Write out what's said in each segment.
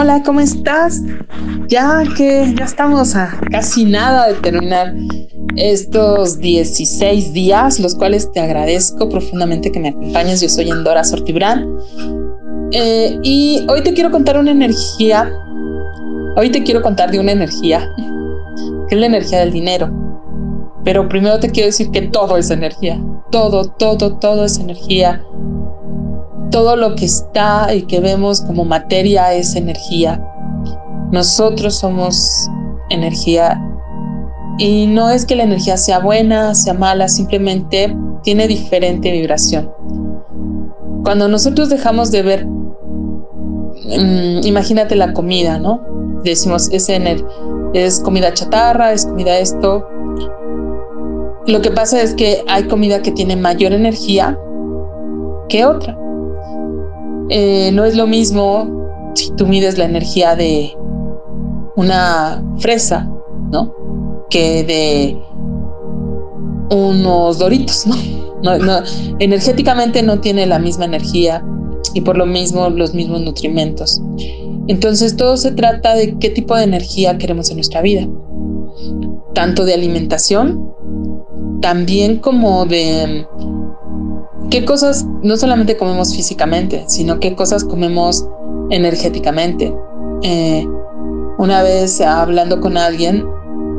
Hola, ¿cómo estás? Ya que ya estamos a casi nada de terminar estos 16 días, los cuales te agradezco profundamente que me acompañes. Yo soy Endora Sortibrán eh, y hoy te quiero contar una energía. Hoy te quiero contar de una energía que es la energía del dinero. Pero primero te quiero decir que todo es energía. Todo, todo, todo es energía todo lo que está y que vemos como materia es energía. Nosotros somos energía y no es que la energía sea buena, sea mala, simplemente tiene diferente vibración. Cuando nosotros dejamos de ver, mm, imagínate la comida, ¿no? Decimos, es, es comida chatarra, es comida esto. Lo que pasa es que hay comida que tiene mayor energía que otra. Eh, no es lo mismo si tú mides la energía de una fresa, ¿no? Que de unos doritos, ¿no? energéticamente no tiene la misma energía y por lo mismo los mismos nutrimentos. Entonces todo se trata de qué tipo de energía queremos en nuestra vida, tanto de alimentación, también como de qué cosas no solamente comemos físicamente, sino qué cosas comemos energéticamente. Eh, una vez hablando con alguien,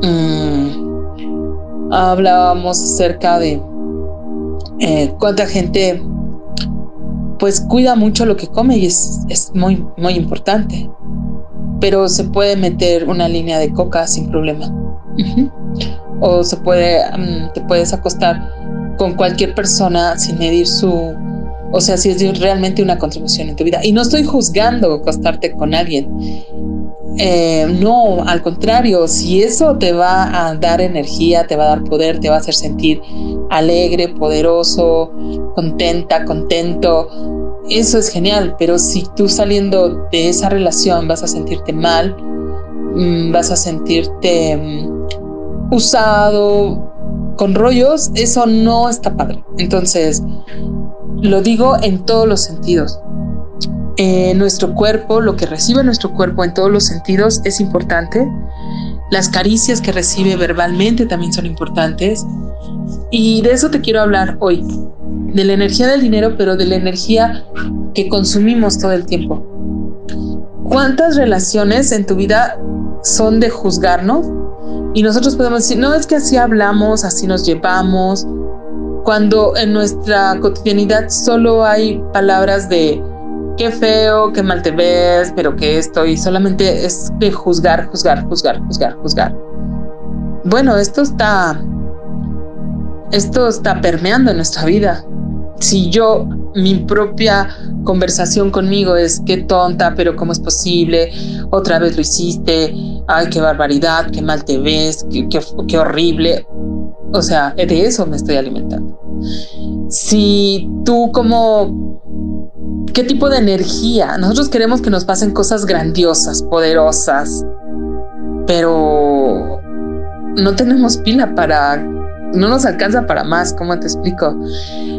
mm, hablábamos acerca de eh, cuánta gente pues cuida mucho lo que come y es, es muy, muy importante. Pero se puede meter una línea de coca sin problema. O se puede, mm, te puedes acostar con cualquier persona sin medir su, o sea, si es realmente una contribución en tu vida. Y no estoy juzgando acostarte con alguien. Eh, no, al contrario, si eso te va a dar energía, te va a dar poder, te va a hacer sentir alegre, poderoso, contenta, contento, eso es genial. Pero si tú saliendo de esa relación vas a sentirte mal, mm, vas a sentirte mm, usado, con rollos, eso no está padre. Entonces, lo digo en todos los sentidos. Eh, nuestro cuerpo, lo que recibe nuestro cuerpo en todos los sentidos es importante. Las caricias que recibe verbalmente también son importantes. Y de eso te quiero hablar hoy. De la energía del dinero, pero de la energía que consumimos todo el tiempo. ¿Cuántas relaciones en tu vida son de juzgarnos y nosotros podemos decir, no es que así hablamos, así nos llevamos, cuando en nuestra cotidianidad solo hay palabras de qué feo, qué mal te ves, pero que esto, y solamente es de juzgar, juzgar, juzgar, juzgar, juzgar. Bueno, esto está, esto está permeando en nuestra vida. Si yo mi propia conversación conmigo es qué tonta, pero cómo es posible, otra vez lo hiciste, ay, qué barbaridad, qué mal te ves, qué, horrible. O sea, de eso me estoy alimentando. Si tú como, ¿qué tipo de energía? Nosotros queremos que nos pasen cosas grandiosas, poderosas, pero no tenemos pila para no nos alcanza para más, ¿cómo te explico?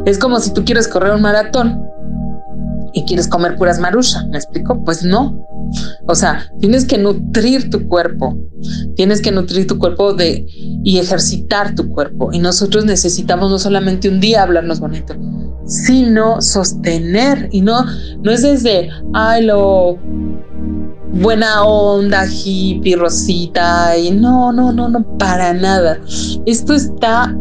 Es como si tú quieres correr un maratón y quieres comer puras marusha, ¿me explico? Pues no. O sea, tienes que nutrir tu cuerpo, tienes que nutrir tu cuerpo de y ejercitar tu cuerpo. Y nosotros necesitamos no solamente un día hablarnos bonito, sino sostener y no no es desde ay lo buena onda, hippie, rosita, y no, no, no, no, para nada. Esto está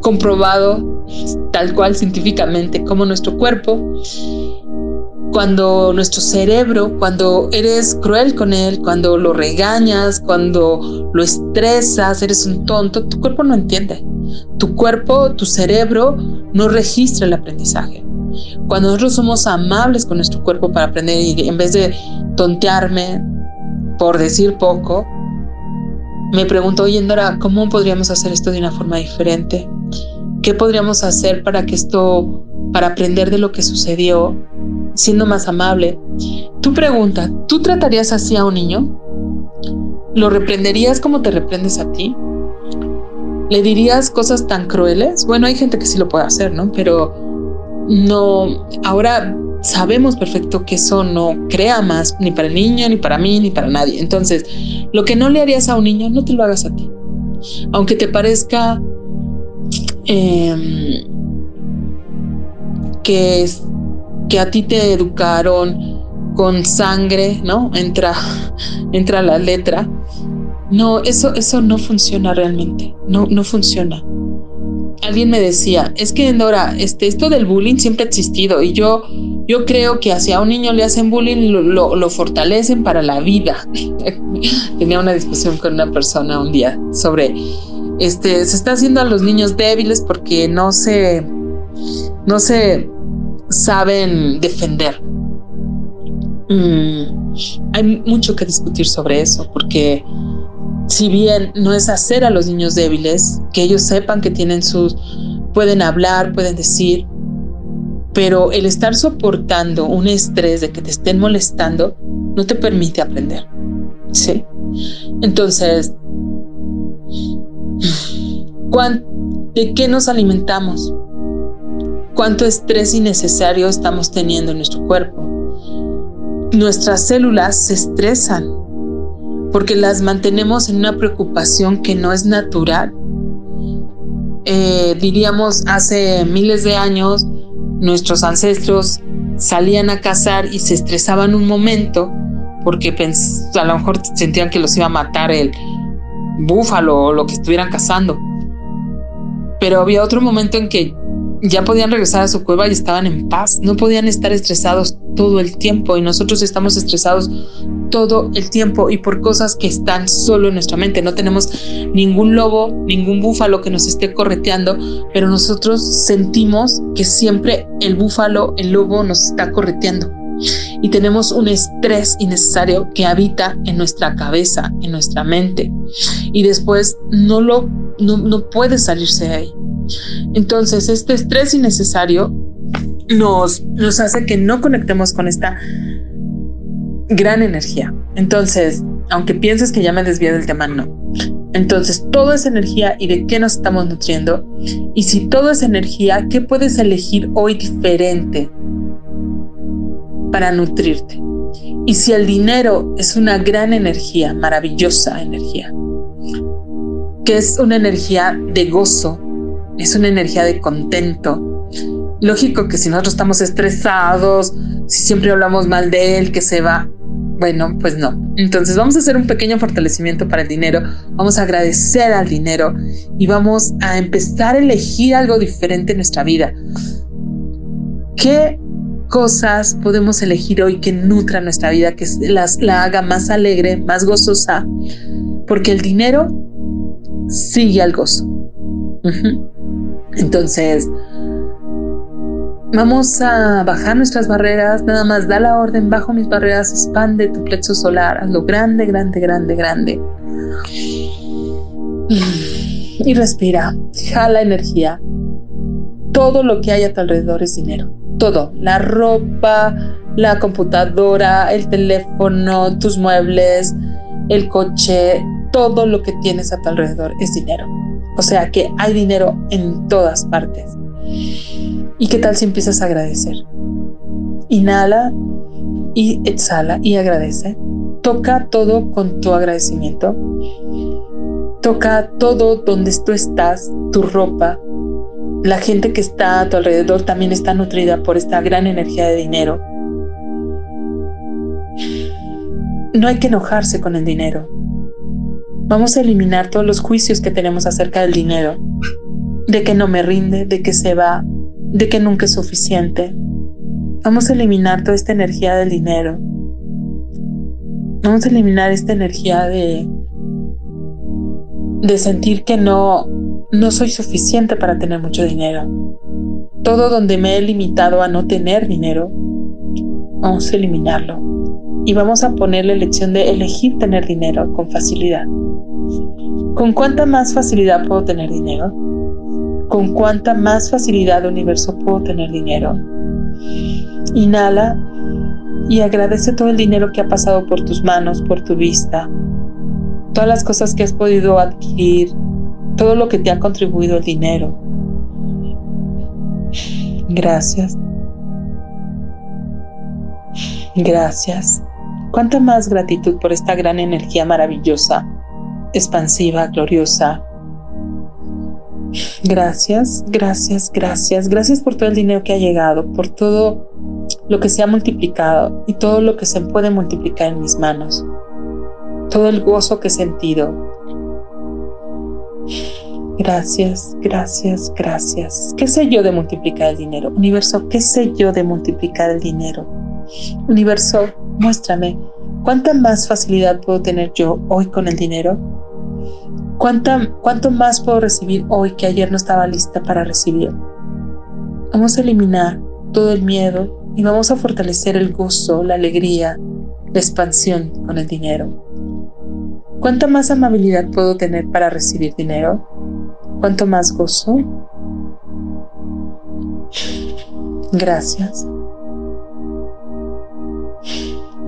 comprobado tal cual científicamente como nuestro cuerpo, cuando nuestro cerebro, cuando eres cruel con él, cuando lo regañas, cuando lo estresas, eres un tonto, tu cuerpo no entiende. Tu cuerpo, tu cerebro no registra el aprendizaje. Cuando nosotros somos amables con nuestro cuerpo para aprender y en vez de tontearme, por decir poco, me pregunto, oye, Dora, ¿cómo podríamos hacer esto de una forma diferente? ¿Qué podríamos hacer para que esto, para aprender de lo que sucedió, siendo más amable? Tu pregunta, ¿tú tratarías así a un niño? ¿Lo reprenderías como te reprendes a ti? ¿Le dirías cosas tan crueles? Bueno, hay gente que sí lo puede hacer, ¿no? Pero no, ahora sabemos perfecto que eso no crea más ni para el niño, ni para mí, ni para nadie. Entonces, lo que no le harías a un niño, no te lo hagas a ti. Aunque te parezca em, que, que a ti te educaron con sangre, ¿no? Entra, entra la letra. No, eso, eso no funciona realmente. No, no funciona alguien me decía, es que Dora, este, esto del bullying siempre ha existido y yo, yo creo que hacia un niño le hacen bullying, lo, lo, fortalecen para la vida. Tenía una discusión con una persona un día sobre, este, se está haciendo a los niños débiles porque no se, no se saben defender. Mm, hay mucho que discutir sobre eso porque si bien no es hacer a los niños débiles, que ellos sepan que tienen sus, pueden hablar, pueden decir, pero el estar soportando un estrés de que te estén molestando no te permite aprender. ¿Sí? Entonces, ¿de qué nos alimentamos? ¿Cuánto estrés innecesario estamos teniendo en nuestro cuerpo? Nuestras células se estresan porque las mantenemos en una preocupación que no es natural. Eh, diríamos, hace miles de años, nuestros ancestros salían a cazar y se estresaban un momento porque a lo mejor sentían que los iba a matar el búfalo o lo que estuvieran cazando. Pero había otro momento en que ya podían regresar a su cueva y estaban en paz, no podían estar estresados todo el tiempo y nosotros estamos estresados todo el tiempo y por cosas que están solo en nuestra mente. No tenemos ningún lobo, ningún búfalo que nos esté correteando, pero nosotros sentimos que siempre el búfalo, el lobo nos está correteando. Y tenemos un estrés innecesario que habita en nuestra cabeza, en nuestra mente. Y después no lo no, no puede salirse de ahí. Entonces, este estrés innecesario nos, hace que no conectemos con esta gran energía. Entonces, aunque pienses que ya me desvié del tema, no. Entonces, todo es energía y de qué nos estamos nutriendo. Y si todo es energía, ¿qué puedes elegir hoy diferente para nutrirte? Y si el dinero es una gran energía, maravillosa energía, que es una energía de gozo, es una energía de contento. Lógico que si nosotros estamos estresados, si siempre hablamos mal de él, que se va, bueno, pues no. Entonces vamos a hacer un pequeño fortalecimiento para el dinero, vamos a agradecer al dinero y vamos a empezar a elegir algo diferente en nuestra vida. ¿Qué cosas podemos elegir hoy que nutra nuestra vida, que las, la haga más alegre, más gozosa? Porque el dinero sigue al gozo. Entonces, vamos a bajar nuestras barreras, nada más da la orden, bajo mis barreras, expande tu plexo solar, hazlo grande, grande, grande, grande. Y respira, jala energía. Todo lo que hay a tu alrededor es dinero. Todo, la ropa, la computadora, el teléfono, tus muebles, el coche, todo lo que tienes a tu alrededor es dinero. O sea que hay dinero en todas partes. ¿Y qué tal si empiezas a agradecer? Inhala y exhala y agradece. Toca todo con tu agradecimiento. Toca todo donde tú estás, tu ropa. La gente que está a tu alrededor también está nutrida por esta gran energía de dinero. No hay que enojarse con el dinero. Vamos a eliminar todos los juicios que tenemos acerca del dinero, de que no me rinde, de que se va, de que nunca es suficiente. Vamos a eliminar toda esta energía del dinero. Vamos a eliminar esta energía de de sentir que no no soy suficiente para tener mucho dinero. Todo donde me he limitado a no tener dinero, vamos a eliminarlo. Y vamos a poner la elección de elegir tener dinero con facilidad. ¿Con cuánta más facilidad puedo tener dinero? ¿Con cuánta más facilidad universo puedo tener dinero? Inhala y agradece todo el dinero que ha pasado por tus manos, por tu vista, todas las cosas que has podido adquirir, todo lo que te ha contribuido el dinero. Gracias. Gracias. Cuánta más gratitud por esta gran energía maravillosa, expansiva, gloriosa. Gracias, gracias, gracias. Gracias por todo el dinero que ha llegado, por todo lo que se ha multiplicado y todo lo que se puede multiplicar en mis manos. Todo el gozo que he sentido. Gracias, gracias, gracias. ¿Qué sé yo de multiplicar el dinero? Universo, ¿qué sé yo de multiplicar el dinero? Universo, muéstrame, ¿cuánta más facilidad puedo tener yo hoy con el dinero? ¿Cuánta, ¿Cuánto más puedo recibir hoy que ayer no estaba lista para recibir? Vamos a eliminar todo el miedo y vamos a fortalecer el gozo, la alegría, la expansión con el dinero. ¿Cuánta más amabilidad puedo tener para recibir dinero? ¿Cuánto más gozo? Gracias.